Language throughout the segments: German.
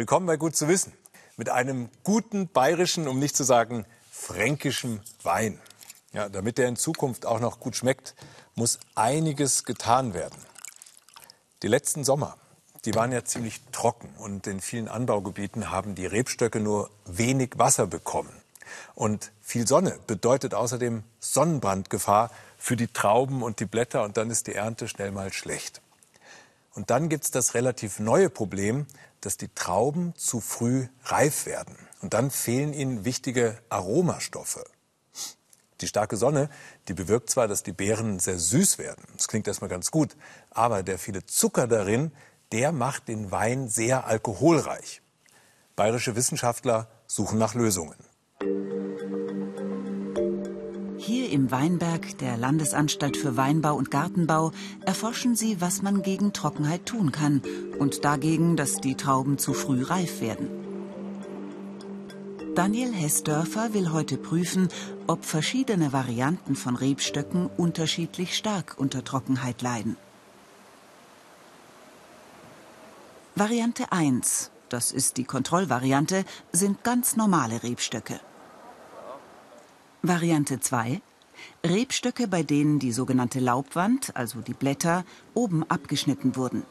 Willkommen bei Gut zu wissen. Mit einem guten bayerischen, um nicht zu sagen fränkischen Wein. Ja, damit der in Zukunft auch noch gut schmeckt, muss einiges getan werden. Die letzten Sommer, die waren ja ziemlich trocken und in vielen Anbaugebieten haben die Rebstöcke nur wenig Wasser bekommen. Und viel Sonne bedeutet außerdem Sonnenbrandgefahr für die Trauben und die Blätter und dann ist die Ernte schnell mal schlecht. Und dann gibt es das relativ neue Problem, dass die Trauben zu früh reif werden. Und dann fehlen ihnen wichtige Aromastoffe. Die starke Sonne, die bewirkt zwar, dass die Beeren sehr süß werden. Das klingt erstmal ganz gut. Aber der viele Zucker darin, der macht den Wein sehr alkoholreich. Bayerische Wissenschaftler suchen nach Lösungen. Hier im Weinberg der Landesanstalt für Weinbau und Gartenbau erforschen sie, was man gegen Trockenheit tun kann und dagegen, dass die Trauben zu früh reif werden. Daniel Hessdörfer will heute prüfen, ob verschiedene Varianten von Rebstöcken unterschiedlich stark unter Trockenheit leiden. Variante 1, das ist die Kontrollvariante, sind ganz normale Rebstöcke. Variante 2. Rebstöcke, bei denen die sogenannte Laubwand, also die Blätter, oben abgeschnitten wurden.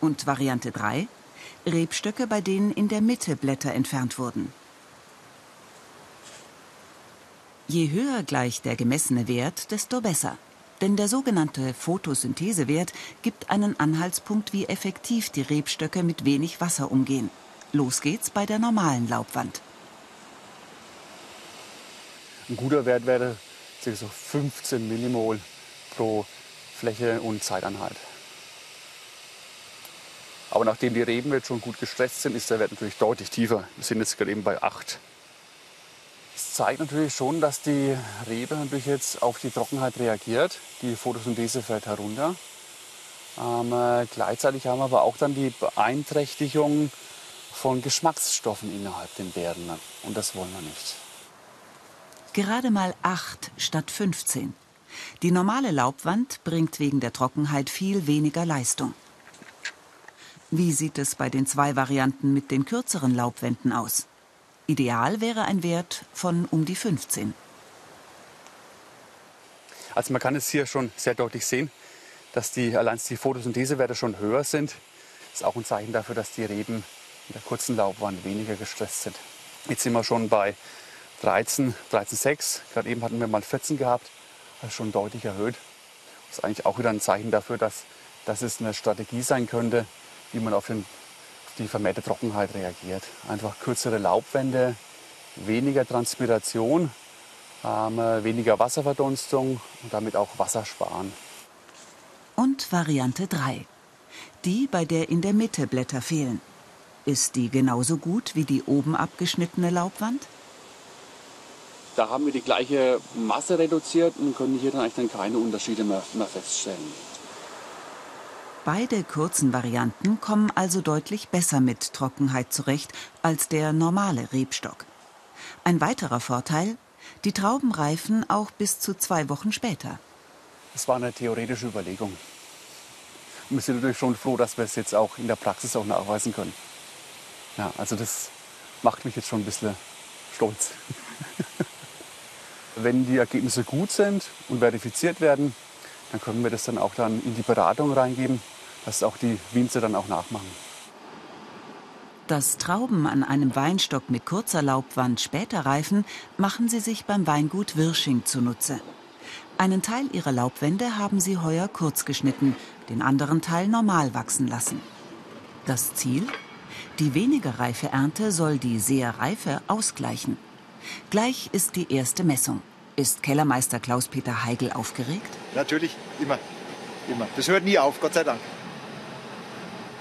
Und Variante 3. Rebstöcke, bei denen in der Mitte Blätter entfernt wurden. Je höher gleich der gemessene Wert, desto besser. Denn der sogenannte Photosynthesewert gibt einen Anhaltspunkt, wie effektiv die Rebstöcke mit wenig Wasser umgehen. Los geht's bei der normalen Laubwand. Ein guter Wert wäre ca. so 15 Millimol pro Fläche und Zeiteinheit. Aber nachdem die Reben jetzt schon gut gestresst sind, ist der Wert natürlich deutlich tiefer. Wir sind jetzt gerade eben bei 8. Das zeigt natürlich schon, dass die Rebe natürlich jetzt auf die Trockenheit reagiert. Die Photosynthese fällt herunter. Ähm, äh, gleichzeitig haben wir aber auch dann die Beeinträchtigung von Geschmacksstoffen innerhalb den Beeren. Und das wollen wir nicht. Gerade mal 8 statt 15. Die normale Laubwand bringt wegen der Trockenheit viel weniger Leistung. Wie sieht es bei den zwei Varianten mit den kürzeren Laubwänden aus? Ideal wäre ein Wert von um die 15. Also man kann es hier schon sehr deutlich sehen, dass die, allein die Photosynthesewerte schon höher sind. Das ist auch ein Zeichen dafür, dass die Reben in der kurzen Laubwand weniger gestresst sind. Jetzt sind wir schon bei 13, 13,6. Gerade eben hatten wir mal 14 gehabt. Ist schon deutlich erhöht. Das ist eigentlich auch wieder ein Zeichen dafür, dass, dass es eine Strategie sein könnte, wie man auf, den, auf die vermehrte Trockenheit reagiert. Einfach kürzere Laubwände, weniger Transpiration, ähm, weniger Wasserverdunstung und damit auch Wasser sparen. Und Variante 3. Die, bei der in der Mitte Blätter fehlen. Ist die genauso gut wie die oben abgeschnittene Laubwand? Da haben wir die gleiche Masse reduziert und können hier dann eigentlich dann keine Unterschiede mehr, mehr feststellen. Beide kurzen Varianten kommen also deutlich besser mit Trockenheit zurecht als der normale Rebstock. Ein weiterer Vorteil, die Trauben reifen auch bis zu zwei Wochen später. Das war eine theoretische Überlegung. Und wir sind natürlich schon froh, dass wir es jetzt auch in der Praxis auch nachweisen können. Ja, also das macht mich jetzt schon ein bisschen stolz. Wenn die Ergebnisse gut sind und verifiziert werden, dann können wir das dann auch dann in die Beratung reingeben, dass auch die Winzer dann auch nachmachen. Dass Trauben an einem Weinstock mit kurzer Laubwand später reifen, machen sie sich beim Weingut Wirsching zunutze. Einen Teil ihrer Laubwände haben sie heuer kurz geschnitten, den anderen Teil normal wachsen lassen. Das Ziel? Die weniger reife Ernte soll die sehr reife ausgleichen. Gleich ist die erste Messung. Ist Kellermeister Klaus-Peter Heigl aufgeregt? Natürlich, immer. Immer. Das hört nie auf, Gott sei Dank.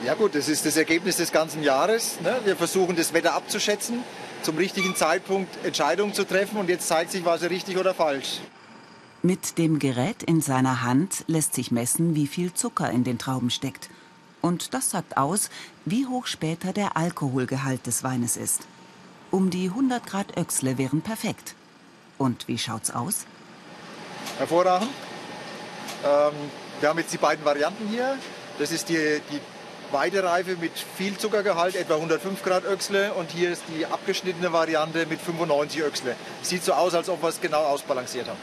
Ja gut, das ist das Ergebnis des ganzen Jahres. Ne? Wir versuchen das Wetter abzuschätzen, zum richtigen Zeitpunkt Entscheidungen zu treffen und jetzt zeigt sich, war es richtig oder falsch. Mit dem Gerät in seiner Hand lässt sich messen, wie viel Zucker in den Trauben steckt. Und das sagt aus, wie hoch später der Alkoholgehalt des Weines ist. Um die 100 Grad Öchsle wären perfekt. Und wie schaut's aus? Hervorragend. Ähm, wir haben jetzt die beiden Varianten hier. Das ist die, die Weidereife mit viel Zuckergehalt, etwa 105 Grad Öchsle. Und hier ist die abgeschnittene Variante mit 95 Öchsle. Sieht so aus, als ob wir es genau ausbalanciert haben.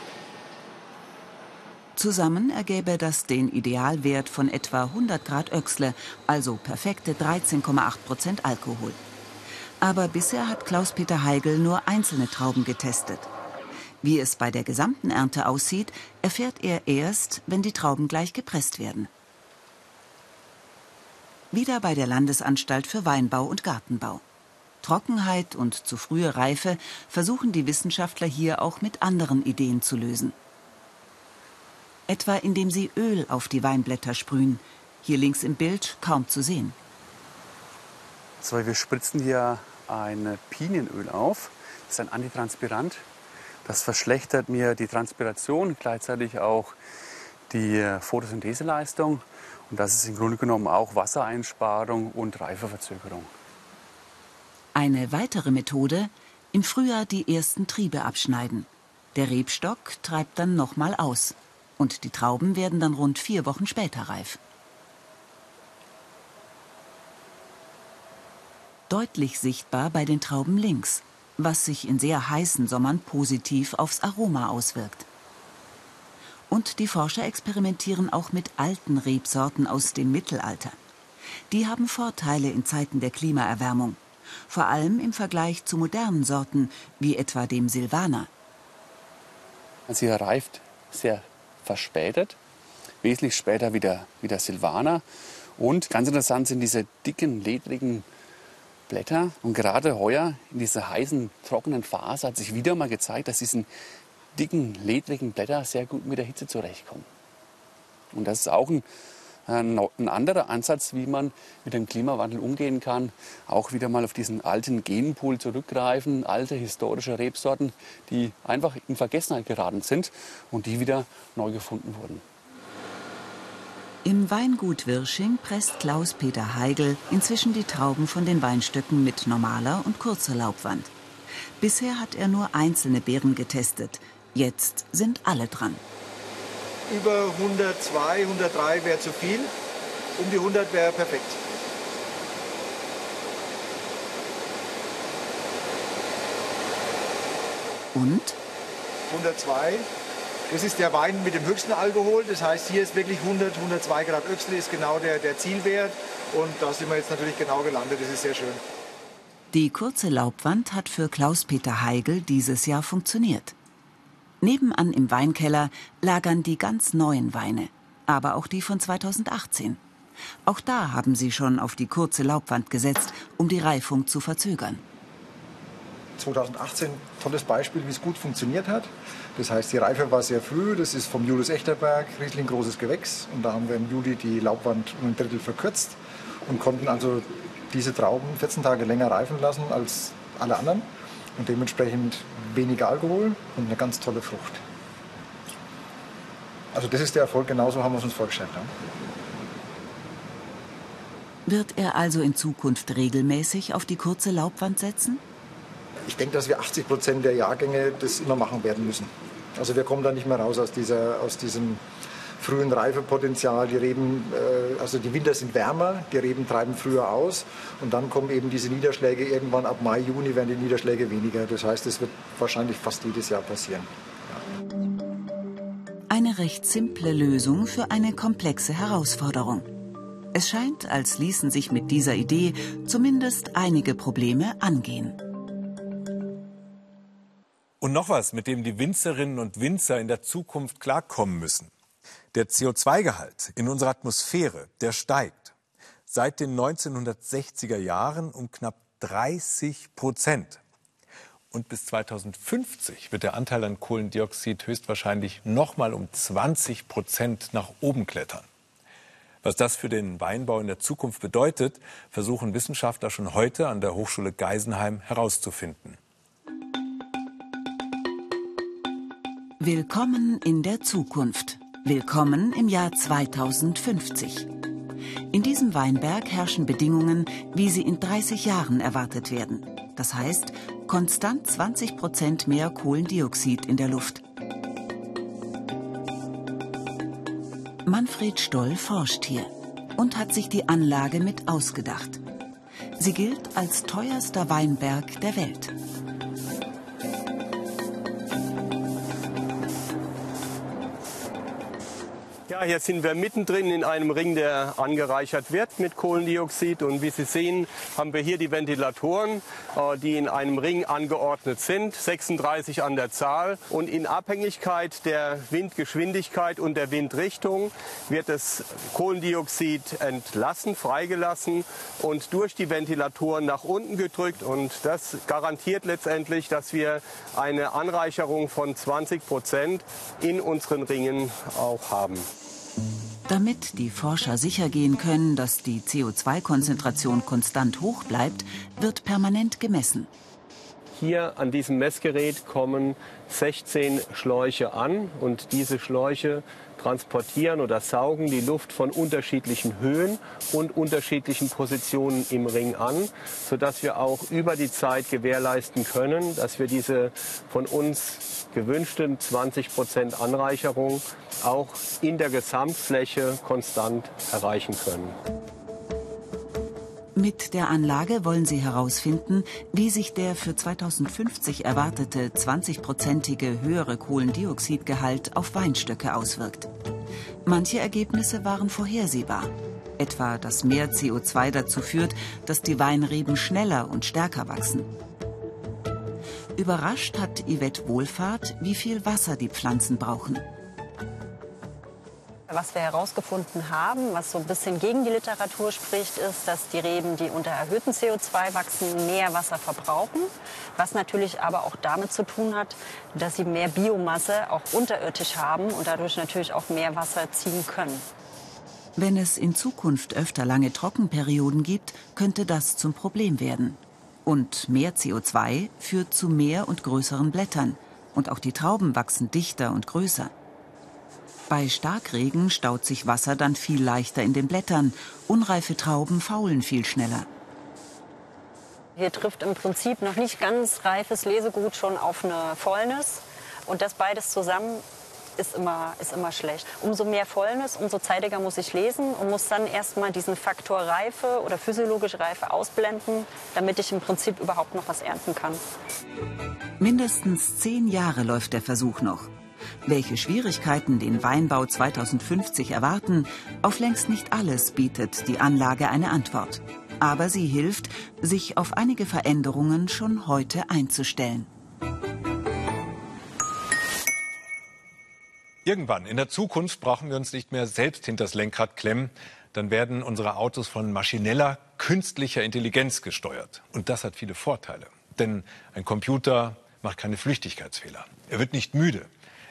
Zusammen ergäbe das den Idealwert von etwa 100 Grad Öchsle, also perfekte 13,8 Prozent Alkohol. Aber bisher hat Klaus-Peter Heigl nur einzelne Trauben getestet. Wie es bei der gesamten Ernte aussieht, erfährt er erst, wenn die Trauben gleich gepresst werden. Wieder bei der Landesanstalt für Weinbau und Gartenbau. Trockenheit und zu frühe Reife versuchen die Wissenschaftler hier auch mit anderen Ideen zu lösen etwa indem sie Öl auf die Weinblätter sprühen. Hier links im Bild kaum zu sehen. So, wir spritzen hier ein Pinienöl auf. Das ist ein Antitranspirant. Das verschlechtert mir die Transpiration, gleichzeitig auch die Photosyntheseleistung. Und das ist im Grunde genommen auch Wassereinsparung und Reifeverzögerung. Eine weitere Methode, im Frühjahr die ersten Triebe abschneiden. Der Rebstock treibt dann nochmal aus und die Trauben werden dann rund vier Wochen später reif. Deutlich sichtbar bei den Trauben links, was sich in sehr heißen Sommern positiv aufs Aroma auswirkt. Und die Forscher experimentieren auch mit alten Rebsorten aus dem Mittelalter. Die haben Vorteile in Zeiten der Klimaerwärmung, vor allem im Vergleich zu modernen Sorten wie etwa dem Silvaner. Sie reift sehr verspätet, wesentlich später wie der, wie der Silvaner. Und ganz interessant sind diese dicken, ledrigen Blätter. Und gerade heuer, in dieser heißen, trockenen Phase, hat sich wieder mal gezeigt, dass diese dicken, ledrigen Blätter sehr gut mit der Hitze zurechtkommen. Und das ist auch ein ein anderer Ansatz, wie man mit dem Klimawandel umgehen kann. Auch wieder mal auf diesen alten Genpool zurückgreifen, alte historische Rebsorten, die einfach in Vergessenheit geraten sind und die wieder neu gefunden wurden. Im Weingut Wirsching presst Klaus-Peter Heigl inzwischen die Trauben von den Weinstöcken mit normaler und kurzer Laubwand. Bisher hat er nur einzelne Beeren getestet. Jetzt sind alle dran über 102, 103 wäre zu viel. Um die 100 wäre perfekt. Und? 102. Das ist der Wein mit dem höchsten Alkohol. Das heißt, hier ist wirklich 100, 102 Grad Öchsel ist genau der, der Zielwert. Und da sind wir jetzt natürlich genau gelandet. Das ist sehr schön. Die kurze Laubwand hat für Klaus-Peter Heigl dieses Jahr funktioniert. Nebenan im Weinkeller lagern die ganz neuen Weine, aber auch die von 2018. Auch da haben sie schon auf die kurze Laubwand gesetzt, um die Reifung zu verzögern. 2018 tolles Beispiel, wie es gut funktioniert hat. Das heißt, die Reife war sehr früh. Das ist vom Julius Echterberg, Riesling großes Gewächs. Und da haben wir im Juli die Laubwand um ein Drittel verkürzt und konnten also diese Trauben 14 Tage länger reifen lassen als alle anderen und dementsprechend weniger Alkohol und eine ganz tolle Frucht. Also das ist der Erfolg, genauso haben wir es uns vorgestellt. Ja. Wird er also in Zukunft regelmäßig auf die kurze Laubwand setzen? Ich denke, dass wir 80 Prozent der Jahrgänge das immer machen werden müssen. Also wir kommen da nicht mehr raus aus, dieser, aus diesem frühen Reifepotenzial. Die Reben, äh, also die Winter sind wärmer, die Reben treiben früher aus und dann kommen eben diese Niederschläge irgendwann ab Mai, Juni werden die Niederschläge weniger. Das heißt, es wird wahrscheinlich fast jedes Jahr passieren. Eine recht simple Lösung für eine komplexe Herausforderung. Es scheint, als ließen sich mit dieser Idee zumindest einige Probleme angehen. Und noch was, mit dem die Winzerinnen und Winzer in der Zukunft klarkommen müssen. Der CO2-Gehalt in unserer Atmosphäre, der steigt seit den 1960er Jahren um knapp 30 Prozent. Und bis 2050 wird der Anteil an Kohlendioxid höchstwahrscheinlich nochmal um 20 Prozent nach oben klettern. Was das für den Weinbau in der Zukunft bedeutet, versuchen Wissenschaftler schon heute an der Hochschule Geisenheim herauszufinden. Willkommen in der Zukunft. Willkommen im Jahr 2050. In diesem Weinberg herrschen Bedingungen, wie sie in 30 Jahren erwartet werden. Das heißt, konstant 20 Prozent mehr Kohlendioxid in der Luft. Manfred Stoll forscht hier. und hat sich die Anlage mit ausgedacht. Sie gilt als teuerster Weinberg der Welt. Ja, hier sind wir mittendrin in einem Ring, der angereichert wird mit Kohlendioxid. Und wie Sie sehen, haben wir hier die Ventilatoren, äh, die in einem Ring angeordnet sind, 36 an der Zahl. Und in Abhängigkeit der Windgeschwindigkeit und der Windrichtung wird das Kohlendioxid entlassen, freigelassen und durch die Ventilatoren nach unten gedrückt. Und das garantiert letztendlich, dass wir eine Anreicherung von 20 Prozent in unseren Ringen auch haben. Damit die Forscher sicher gehen können, dass die CO2-Konzentration konstant hoch bleibt, wird permanent gemessen. Hier an diesem Messgerät kommen 16 Schläuche an und diese Schläuche transportieren oder saugen die Luft von unterschiedlichen Höhen und unterschiedlichen Positionen im Ring an, sodass wir auch über die Zeit gewährleisten können, dass wir diese von uns gewünschten 20 Prozent Anreicherung auch in der Gesamtfläche konstant erreichen können. Mit der Anlage wollen sie herausfinden, wie sich der für 2050 erwartete 20-prozentige höhere Kohlendioxidgehalt auf Weinstöcke auswirkt. Manche Ergebnisse waren vorhersehbar. Etwa, dass mehr CO2 dazu führt, dass die Weinreben schneller und stärker wachsen. Überrascht hat Yvette Wohlfahrt, wie viel Wasser die Pflanzen brauchen. Was wir herausgefunden haben, was so ein bisschen gegen die Literatur spricht, ist, dass die Reben, die unter erhöhtem CO2 wachsen, mehr Wasser verbrauchen. Was natürlich aber auch damit zu tun hat, dass sie mehr Biomasse auch unterirdisch haben und dadurch natürlich auch mehr Wasser ziehen können. Wenn es in Zukunft öfter lange Trockenperioden gibt, könnte das zum Problem werden. Und mehr CO2 führt zu mehr und größeren Blättern. Und auch die Trauben wachsen dichter und größer. Bei Starkregen staut sich Wasser dann viel leichter in den Blättern. Unreife Trauben faulen viel schneller. Hier trifft im Prinzip noch nicht ganz reifes Lesegut schon auf eine Fäulnis. Und das beides zusammen ist immer, ist immer schlecht. Umso mehr Fäulnis, umso zeitiger muss ich lesen und muss dann erstmal diesen Faktor Reife oder physiologische Reife ausblenden, damit ich im Prinzip überhaupt noch was ernten kann. Mindestens zehn Jahre läuft der Versuch noch. Welche Schwierigkeiten den Weinbau 2050 erwarten, auf längst nicht alles bietet die Anlage eine Antwort. Aber sie hilft, sich auf einige Veränderungen schon heute einzustellen. Irgendwann in der Zukunft brauchen wir uns nicht mehr selbst hinters Lenkrad klemmen. Dann werden unsere Autos von maschineller, künstlicher Intelligenz gesteuert. Und das hat viele Vorteile. Denn ein Computer macht keine Flüchtigkeitsfehler. Er wird nicht müde.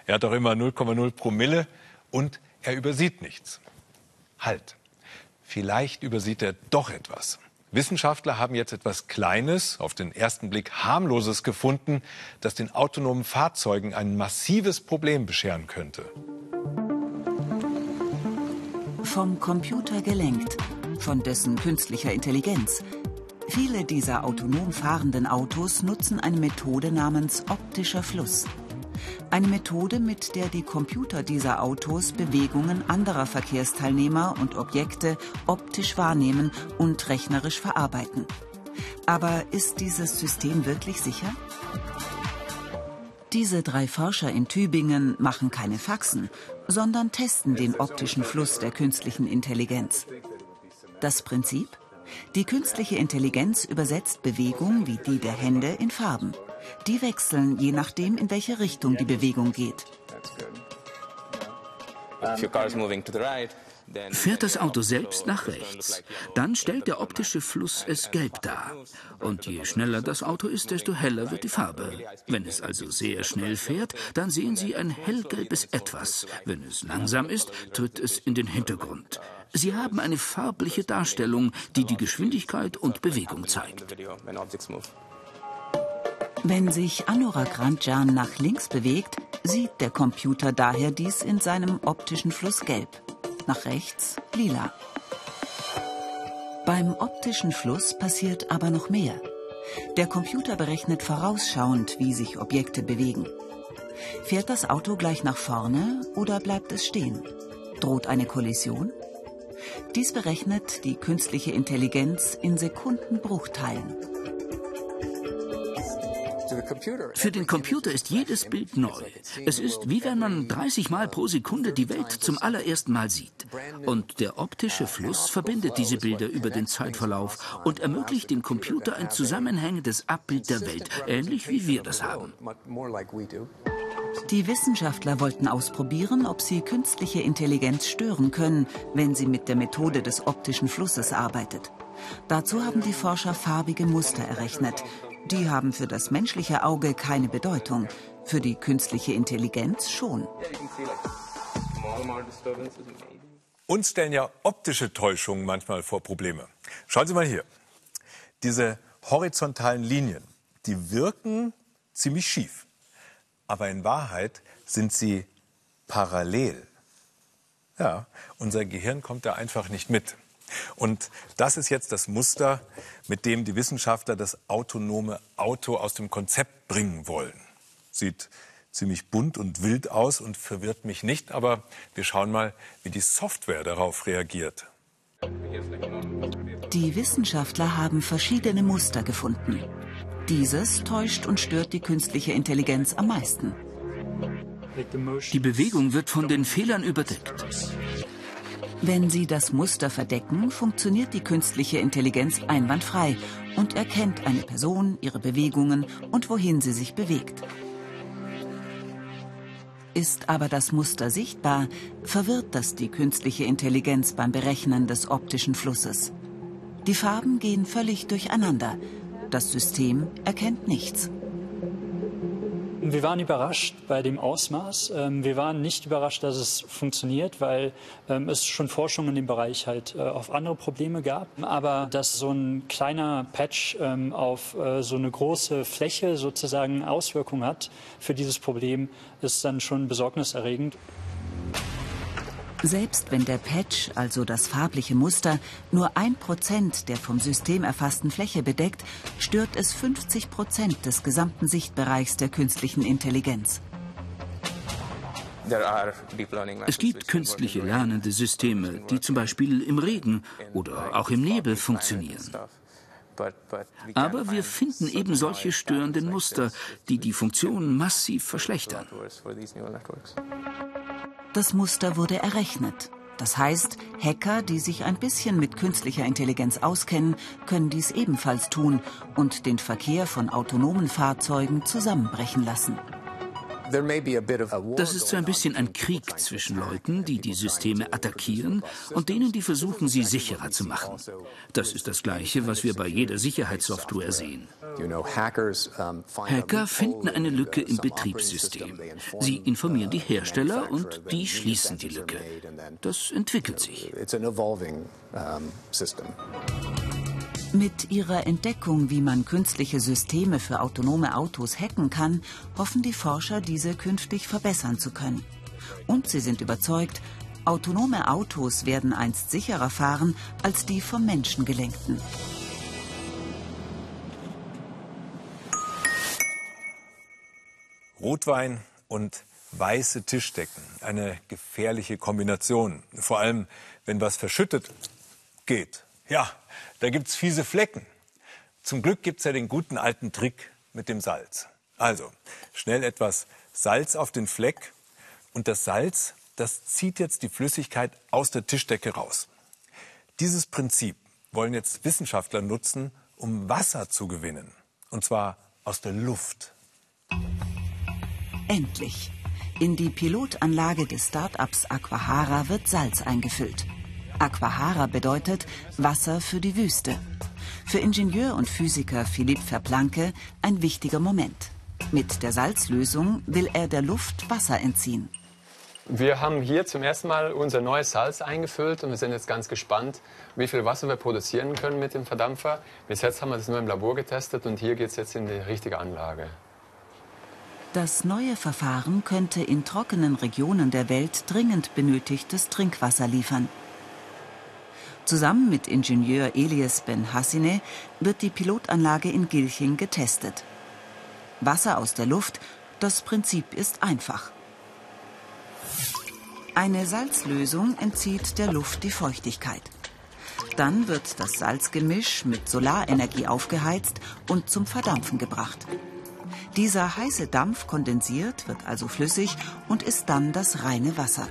Er hat auch immer 0,0 Promille und er übersieht nichts. Halt. Vielleicht übersieht er doch etwas. Wissenschaftler haben jetzt etwas Kleines, auf den ersten Blick harmloses gefunden, das den autonomen Fahrzeugen ein massives Problem bescheren könnte. Vom Computer gelenkt, von dessen künstlicher Intelligenz. Viele dieser autonom fahrenden Autos nutzen eine Methode namens optischer Fluss. Eine Methode, mit der die Computer dieser Autos Bewegungen anderer Verkehrsteilnehmer und Objekte optisch wahrnehmen und rechnerisch verarbeiten. Aber ist dieses System wirklich sicher? Diese drei Forscher in Tübingen machen keine Faxen, sondern testen den optischen Fluss der künstlichen Intelligenz. Das Prinzip? Die künstliche Intelligenz übersetzt Bewegung wie die der Hände in Farben. Die wechseln je nachdem, in welche Richtung die Bewegung geht. Fährt das Auto selbst nach rechts, dann stellt der optische Fluss es gelb dar. Und je schneller das Auto ist, desto heller wird die Farbe. Wenn es also sehr schnell fährt, dann sehen Sie ein hellgelbes Etwas. Wenn es langsam ist, tritt es in den Hintergrund. Sie haben eine farbliche Darstellung, die die Geschwindigkeit und Bewegung zeigt. Wenn sich Anurag Ranjan nach links bewegt, sieht der Computer daher dies in seinem optischen Fluss gelb. Nach rechts lila. Beim optischen Fluss passiert aber noch mehr. Der Computer berechnet vorausschauend, wie sich Objekte bewegen. Fährt das Auto gleich nach vorne oder bleibt es stehen? Droht eine Kollision? Dies berechnet die künstliche Intelligenz in Sekundenbruchteilen. Für den Computer ist jedes Bild neu. Es ist wie wenn man 30 Mal pro Sekunde die Welt zum allerersten Mal sieht. Und der optische Fluss verbindet diese Bilder über den Zeitverlauf und ermöglicht dem Computer ein zusammenhängendes Abbild der Welt, ähnlich wie wir das haben. Die Wissenschaftler wollten ausprobieren, ob sie künstliche Intelligenz stören können, wenn sie mit der Methode des optischen Flusses arbeitet. Dazu haben die Forscher farbige Muster errechnet, die haben für das menschliche Auge keine Bedeutung, für die künstliche Intelligenz schon. Uns stellen ja optische Täuschungen manchmal vor Probleme. Schauen Sie mal hier. Diese horizontalen Linien, die wirken ziemlich schief. Aber in Wahrheit sind sie parallel. Ja, unser Gehirn kommt da einfach nicht mit. Und das ist jetzt das Muster, mit dem die Wissenschaftler das autonome Auto aus dem Konzept bringen wollen. Sieht ziemlich bunt und wild aus und verwirrt mich nicht, aber wir schauen mal, wie die Software darauf reagiert. Die Wissenschaftler haben verschiedene Muster gefunden. Dieses täuscht und stört die künstliche Intelligenz am meisten. Die Bewegung wird von den Fehlern überdeckt. Wenn Sie das Muster verdecken, funktioniert die künstliche Intelligenz einwandfrei und erkennt eine Person, ihre Bewegungen und wohin sie sich bewegt. Ist aber das Muster sichtbar, verwirrt das die künstliche Intelligenz beim Berechnen des optischen Flusses. Die Farben gehen völlig durcheinander. Das System erkennt nichts. Wir waren überrascht bei dem Ausmaß. Ähm, wir waren nicht überrascht, dass es funktioniert, weil ähm, es schon Forschung in dem Bereich halt äh, auf andere Probleme gab. Aber dass so ein kleiner Patch ähm, auf äh, so eine große Fläche sozusagen Auswirkungen hat für dieses Problem, ist dann schon besorgniserregend. Selbst wenn der Patch, also das farbliche Muster, nur ein Prozent der vom System erfassten Fläche bedeckt, stört es 50 Prozent des gesamten Sichtbereichs der künstlichen Intelligenz. Es gibt künstliche lernende Systeme, die zum Beispiel im Regen oder auch im Nebel funktionieren. Aber wir finden eben solche störenden Muster, die die Funktion massiv verschlechtern. Das Muster wurde errechnet. Das heißt, Hacker, die sich ein bisschen mit künstlicher Intelligenz auskennen, können dies ebenfalls tun und den Verkehr von autonomen Fahrzeugen zusammenbrechen lassen. Das ist so ein bisschen ein Krieg zwischen Leuten, die die Systeme attackieren und denen, die versuchen, sie sicherer zu machen. Das ist das Gleiche, was wir bei jeder Sicherheitssoftware sehen. Hacker finden eine Lücke im Betriebssystem. Sie informieren die Hersteller und die schließen die Lücke. Das entwickelt sich. Mit ihrer Entdeckung, wie man künstliche Systeme für autonome Autos hacken kann, hoffen die Forscher, diese künftig verbessern zu können. Und sie sind überzeugt, autonome Autos werden einst sicherer fahren als die vom Menschen gelenkten. Rotwein und weiße Tischdecken. Eine gefährliche Kombination. Vor allem, wenn was verschüttet geht. Ja, da gibt's fiese Flecken. Zum Glück gibt's ja den guten alten Trick mit dem Salz. Also, schnell etwas Salz auf den Fleck und das Salz, das zieht jetzt die Flüssigkeit aus der Tischdecke raus. Dieses Prinzip wollen jetzt Wissenschaftler nutzen, um Wasser zu gewinnen. Und zwar aus der Luft. Endlich. In die Pilotanlage des Start-ups Aquahara wird Salz eingefüllt. Aquahara bedeutet Wasser für die Wüste. Für Ingenieur und Physiker Philipp Verplanke ein wichtiger Moment. Mit der Salzlösung will er der Luft Wasser entziehen. Wir haben hier zum ersten Mal unser neues Salz eingefüllt und wir sind jetzt ganz gespannt, wie viel Wasser wir produzieren können mit dem Verdampfer. Bis jetzt haben wir das nur im Labor getestet und hier geht es jetzt in die richtige Anlage. Das neue Verfahren könnte in trockenen Regionen der Welt dringend benötigtes Trinkwasser liefern. Zusammen mit Ingenieur Elias Ben Hassine wird die Pilotanlage in Gilching getestet. Wasser aus der Luft, das Prinzip ist einfach. Eine Salzlösung entzieht der Luft die Feuchtigkeit. Dann wird das Salzgemisch mit Solarenergie aufgeheizt und zum Verdampfen gebracht. Dieser heiße Dampf kondensiert, wird also flüssig und ist dann das reine Wasser.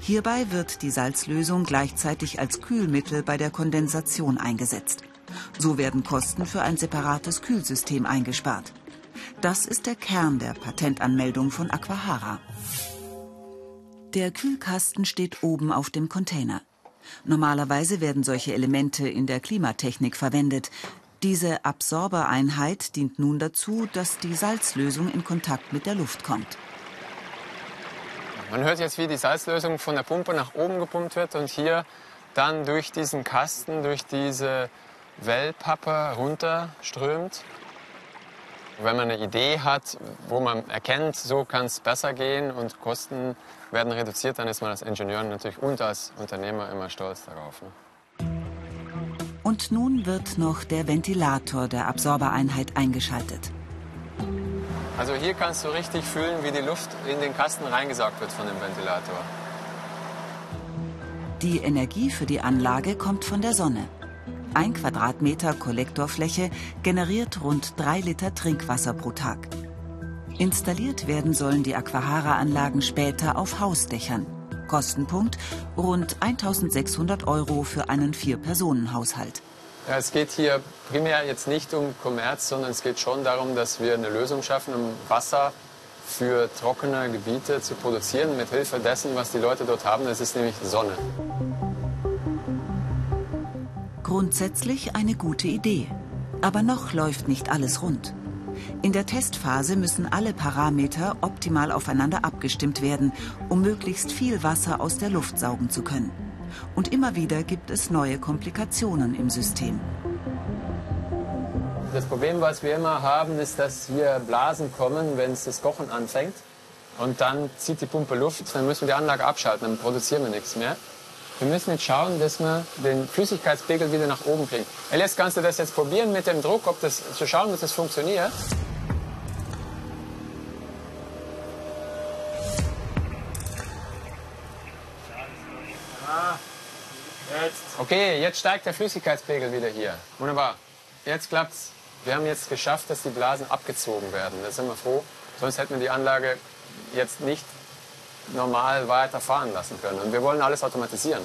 Hierbei wird die Salzlösung gleichzeitig als Kühlmittel bei der Kondensation eingesetzt. So werden Kosten für ein separates Kühlsystem eingespart. Das ist der Kern der Patentanmeldung von Aquahara. Der Kühlkasten steht oben auf dem Container. Normalerweise werden solche Elemente in der Klimatechnik verwendet. Diese Absorbereinheit dient nun dazu, dass die Salzlösung in Kontakt mit der Luft kommt. Man hört jetzt, wie die Salzlösung von der Pumpe nach oben gepumpt wird und hier dann durch diesen Kasten, durch diese Wellpappe runterströmt. Wenn man eine Idee hat, wo man erkennt, so kann es besser gehen und Kosten werden reduziert, dann ist man als Ingenieur natürlich und als Unternehmer immer stolz darauf. Ne? Und nun wird noch der Ventilator der Absorbereinheit eingeschaltet. Also hier kannst du richtig fühlen, wie die Luft in den Kasten reingesaugt wird von dem Ventilator. Die Energie für die Anlage kommt von der Sonne. Ein Quadratmeter Kollektorfläche generiert rund drei Liter Trinkwasser pro Tag. Installiert werden sollen die Aquahara-Anlagen später auf Hausdächern. Kostenpunkt rund 1600 Euro für einen Vier-Personen-Haushalt. Ja, es geht hier primär jetzt nicht um Kommerz, sondern es geht schon darum, dass wir eine Lösung schaffen, um Wasser für trockene Gebiete zu produzieren, mit Hilfe dessen, was die Leute dort haben. Das ist nämlich Sonne. Grundsätzlich eine gute Idee. Aber noch läuft nicht alles rund. In der Testphase müssen alle Parameter optimal aufeinander abgestimmt werden, um möglichst viel Wasser aus der Luft saugen zu können. Und immer wieder gibt es neue Komplikationen im System. Das Problem, was wir immer haben, ist, dass hier Blasen kommen, wenn es das Kochen anfängt. Und dann zieht die Pumpe Luft, dann müssen wir die Anlage abschalten, dann produzieren wir nichts mehr. Wir müssen jetzt schauen, dass wir den Flüssigkeitspegel wieder nach oben kriegen. Elias, kannst du das jetzt probieren mit dem Druck, ob das, zu schauen, dass das funktioniert? Okay, jetzt steigt der Flüssigkeitspegel wieder hier. Wunderbar. Jetzt klappt's. Wir haben jetzt geschafft, dass die Blasen abgezogen werden. Da sind wir froh. Sonst hätten wir die Anlage jetzt nicht normal weiterfahren lassen können. Und wir wollen alles automatisieren.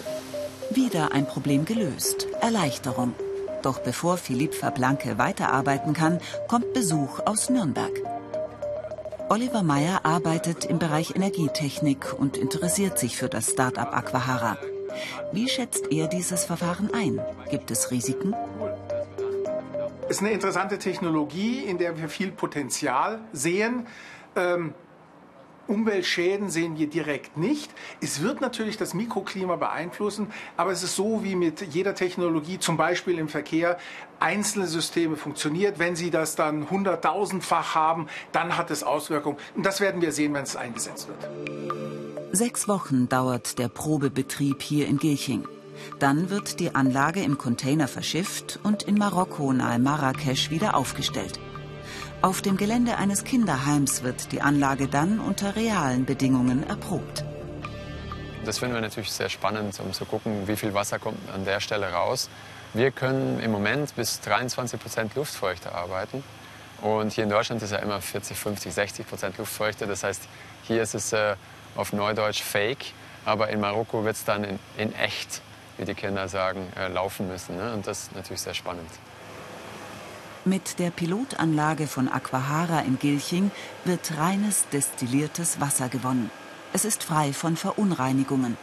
Wieder ein Problem gelöst. Erleichterung. Doch bevor Philipp Verblanke weiterarbeiten kann, kommt Besuch aus Nürnberg. Oliver Meyer arbeitet im Bereich Energietechnik und interessiert sich für das Start-up Aquahara. Wie schätzt er dieses Verfahren ein? Gibt es Risiken? Es ist eine interessante Technologie, in der wir viel Potenzial sehen. Ähm, Umweltschäden sehen wir direkt nicht. Es wird natürlich das Mikroklima beeinflussen, aber es ist so wie mit jeder Technologie, zum Beispiel im Verkehr, einzelne Systeme funktioniert. Wenn Sie das dann hunderttausendfach haben, dann hat es Auswirkungen. Und das werden wir sehen, wenn es eingesetzt wird. Sechs Wochen dauert der Probebetrieb hier in Gilching. Dann wird die Anlage im Container verschifft und in Marokko nahe Marrakesch wieder aufgestellt. Auf dem Gelände eines Kinderheims wird die Anlage dann unter realen Bedingungen erprobt. Das finden wir natürlich sehr spannend, um zu gucken, wie viel Wasser kommt an der Stelle raus. Wir können im Moment bis 23 Prozent Luftfeuchte arbeiten. Und hier in Deutschland ist ja immer 40, 50, 60 Prozent Luftfeuchte. Das heißt, hier ist es äh, auf Neudeutsch fake. Aber in Marokko wird es dann in, in, echt, wie die Kinder sagen, äh, laufen müssen. Ne? Und das ist natürlich sehr spannend. Mit der Pilotanlage von Aquahara in Gilching wird reines destilliertes Wasser gewonnen. Es ist frei von Verunreinigungen.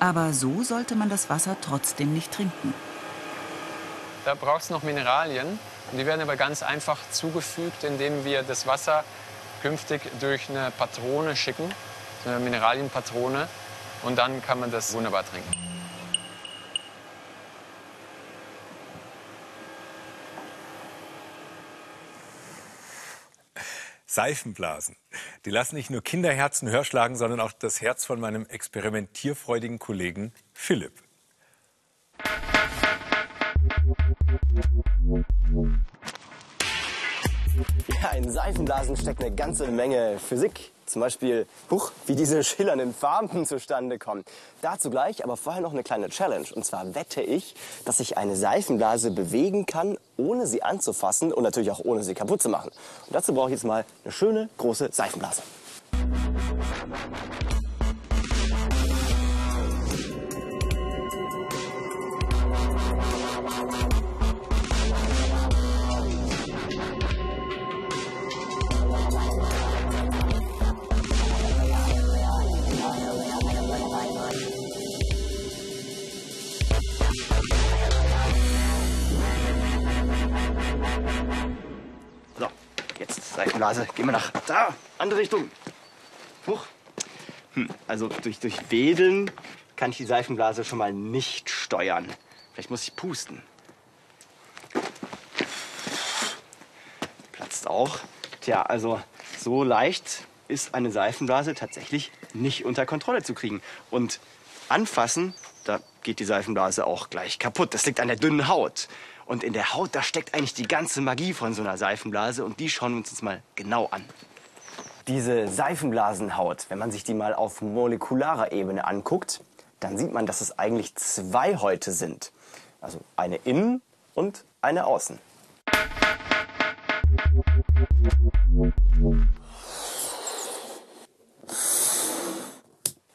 Aber so sollte man das Wasser trotzdem nicht trinken. Da braucht es noch Mineralien. Die werden aber ganz einfach zugefügt, indem wir das Wasser künftig durch eine Patrone schicken, eine Mineralienpatrone. Und dann kann man das wunderbar trinken. Seifenblasen. Die lassen nicht nur Kinderherzen höher schlagen, sondern auch das Herz von meinem experimentierfreudigen Kollegen Philipp. Ja, in Seifenblasen steckt eine ganze Menge Physik, Zum Beispiel, huch, wie diese schillernden Farben zustande kommen. Dazu gleich, aber vorher noch eine kleine Challenge. Und zwar wette ich, dass ich eine Seifenblase bewegen kann, ohne sie anzufassen und natürlich auch ohne sie kaputt zu machen. Und dazu brauche ich jetzt mal eine schöne große Seifenblase. Seifenblase. Gehen wir nach da, andere Richtung. Huch. Hm, also durch, durch Wedeln kann ich die Seifenblase schon mal nicht steuern. Vielleicht muss ich pusten. Platzt auch. Tja, also so leicht ist eine Seifenblase tatsächlich nicht unter Kontrolle zu kriegen. Und anfassen, da geht die Seifenblase auch gleich kaputt. Das liegt an der dünnen Haut. Und in der Haut, da steckt eigentlich die ganze Magie von so einer Seifenblase. Und die schauen wir uns jetzt mal genau an. Diese Seifenblasenhaut, wenn man sich die mal auf molekularer Ebene anguckt, dann sieht man, dass es eigentlich zwei Häute sind. Also eine innen und eine außen.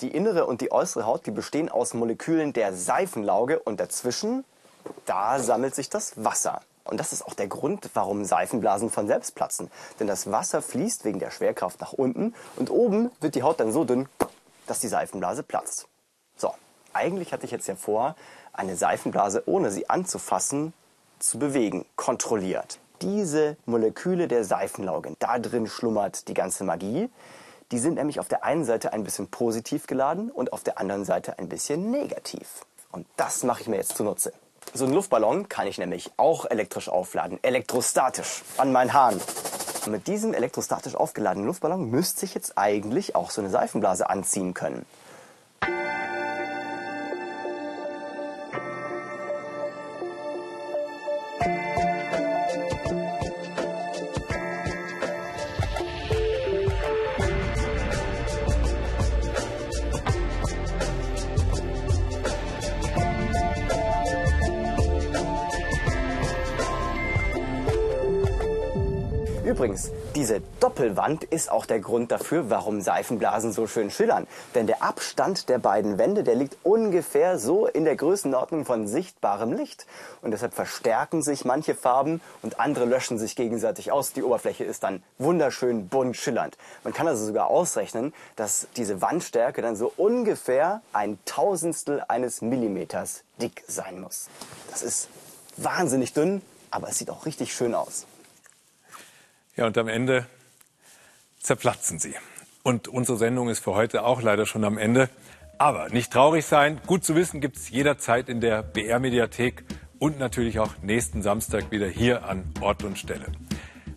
Die innere und die äußere Haut, die bestehen aus Molekülen der Seifenlauge und dazwischen, da sammelt sich das Wasser. Und das ist auch der Grund, warum Seifenblasen von selbst platzen. Denn das Wasser fließt wegen der Schwerkraft nach unten und oben wird die Haut dann so dünn, dass die Seifenblase platzt. So, eigentlich hatte ich jetzt ja vor, eine Seifenblase, ohne sie anzufassen, zu bewegen, kontrolliert. Diese Moleküle der Seifenlauge, da drin schlummert die ganze Magie. Die sind nämlich auf der einen Seite ein bisschen positiv geladen und auf der anderen Seite ein bisschen negativ. Und das mache ich mir jetzt zunutze. So einen Luftballon kann ich nämlich auch elektrisch aufladen, elektrostatisch, an meinen Haaren. Und mit diesem elektrostatisch aufgeladenen Luftballon müsste ich jetzt eigentlich auch so eine Seifenblase anziehen können. Übrigens, diese Doppelwand ist auch der Grund dafür, warum Seifenblasen so schön schillern. Denn der Abstand der beiden Wände, der liegt ungefähr so in der Größenordnung von sichtbarem Licht. Und deshalb verstärken sich manche Farben und andere löschen sich gegenseitig aus. Die Oberfläche ist dann wunderschön bunt schillernd. Man kann also sogar ausrechnen, dass diese Wandstärke dann so ungefähr ein Tausendstel eines Millimeters dick sein muss. Das ist wahnsinnig dünn, aber es sieht auch richtig schön aus. Ja, und am Ende zerplatzen sie. Und unsere Sendung ist für heute auch leider schon am Ende. Aber nicht traurig sein. Gut zu wissen gibt es jederzeit in der BR-Mediathek und natürlich auch nächsten Samstag wieder hier an Ort und Stelle.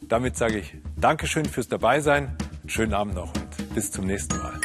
Damit sage ich Dankeschön fürs Dabeisein. Schönen Abend noch und bis zum nächsten Mal.